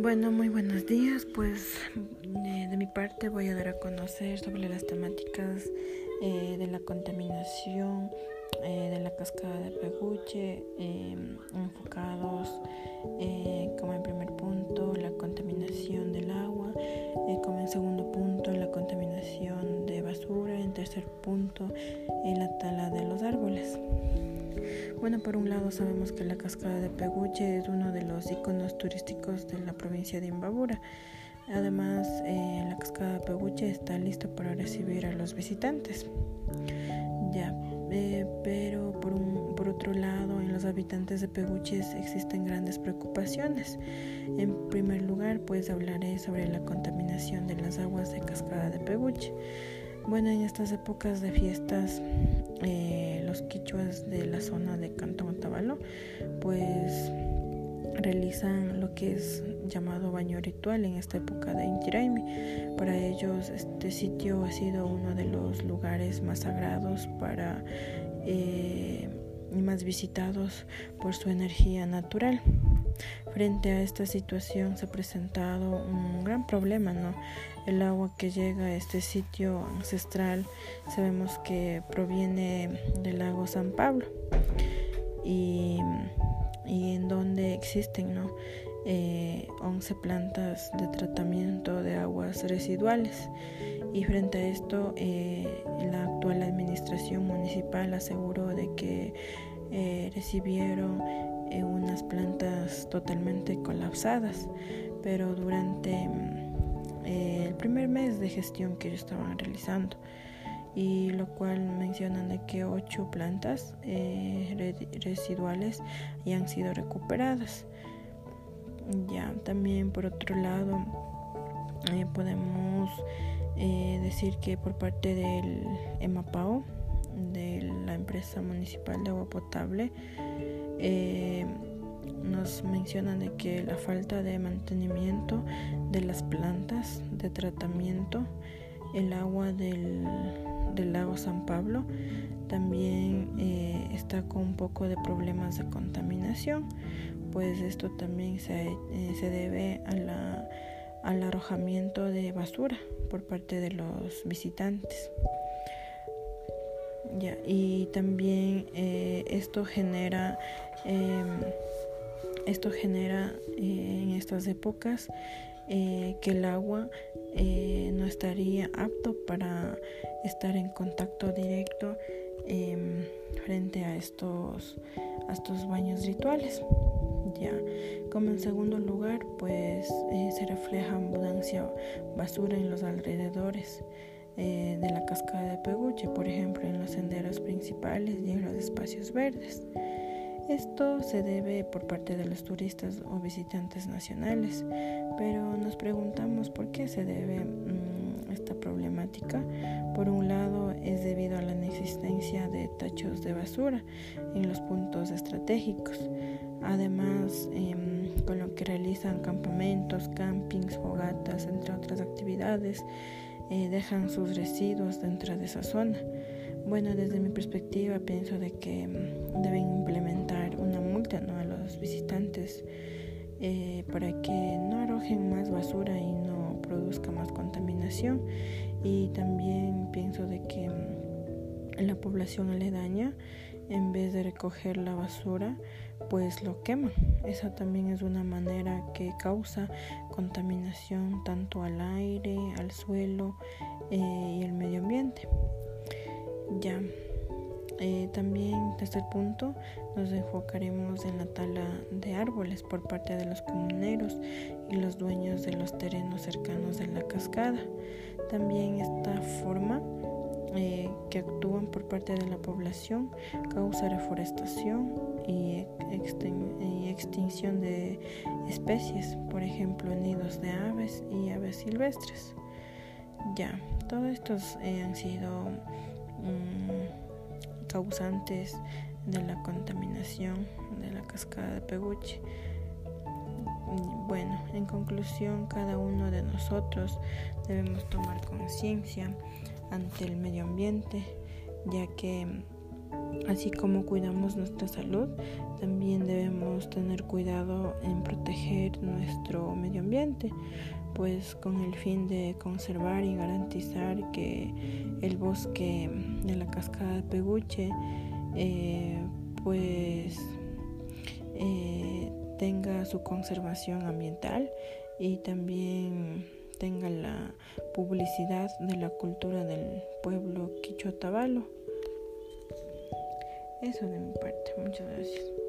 Bueno, muy buenos días. Pues de, mi parte voy a dar a conocer sobre las temáticas eh, de la contaminación eh, de la cascada de Peguche, em, enfocados eh, como en primer punto la contaminación del agua, como en segundo punto la contaminación de basura, en tercer punto la tala de. Bueno, por un lado sabemos que la cascada de Peguche es uno de los iconos turísticos de la provincia de Imbabura. Además, eh, la cascada de Peguche está lista para recibir a los visitantes. Ya, eh, pero por, un, por otro lado, en los habitantes de Peguche existen grandes preocupaciones. En primer lugar, pues hablaré sobre la contaminación de las aguas de cascada de Peguche. Bueno, en estas épocas de fiestas, eh, los quichuas de la zona de Cantón pues realizan lo que es llamado baño ritual en esta época de Inti Para ellos este sitio ha sido uno de los lugares más sagrados para eh, y más visitados por su energía natural. Frente a esta situación se ha presentado un gran problema, ¿no? El agua que llega a este sitio ancestral sabemos que proviene del lago San Pablo y, en donde existen, ¿no? 11 eh, plantas de tratamiento de aguas residuales y frente a esto eh, la actual administración municipal aseguró de que eh, recibieron eh, unas plantas totalmente colapsadas, pero durante mm, el primer mes de gestión que ellos estaban realizando y lo cual mencionan de que ocho plantas residuales ya han sido recuperadas. Ya también por otro lado podemos eh, decir que por parte del EMAPAO, de la empresa municipal de agua potable, eh, nos mencionan de que la falta de mantenimiento de las plantas de tratamiento, el agua del, lago San Pablo también eh, está con un poco de problemas de contaminación, pues esto también se, se debe a la al arrojamiento de basura por parte de los visitantes. Y también eh, esto genera em, esto genera eh, en estas épocas eh, que el agua no estaría apto para estar en contacto directo em, frente a estos, a estos baños rituales. Ya, como en segundo lugar, pues se refleja abundancia basura en los alrededores eh, de la cascada de Peguche, por ejemplo, en los senderos principales y en los espacios verdes. Esto se debe por parte de los turistas o visitantes nacionales, pero nos preguntamos por qué se debe mm, esta problemática. Por un lado, es debido a la inexistencia de tachos de basura en los puntos estratégicos. Además, em, con lo que realizan campamentos, campings, fogatas, entre otras actividades, eh, dejan sus residuos dentro de esa zona. Bueno, desde mi perspectiva pienso de que em, deben implementar una multa a los visitantes eh, para que no arrojen más basura y no produzca más contaminación. Y también pienso de que em, la población aledaña, en vez de recoger la basura, pues lo quema. Esa también es una manera que causa contaminación tanto al aire, al suelo eh, y el medio ambiente. Ya. Eh, también el punto nos enfocaremos en la tala de árboles por parte de los comuneros y los dueños de los terrenos cercanos de la cascada. También esta forma eh, que actúan por parte de la población causa reforestación y, extinción de especies, por ejemplo nidos de aves y aves silvestres. Ya, todos estos eh, han sido mm, causantes de la contaminación de la cascada de Peguche. Bueno, en conclusión, cada uno de nosotros debemos tomar conciencia ante el medio ambiente, ya que Así como cuidamos nuestra salud, también debemos tener cuidado en proteger nuestro medio ambiente, pues con el fin de conservar y garantizar que el bosque de la cascada de Peguche eh, pues eh, tenga su conservación ambiental y también tenga la publicidad de la cultura del pueblo quichotabalo. Eso de mi parte, muchas gracias.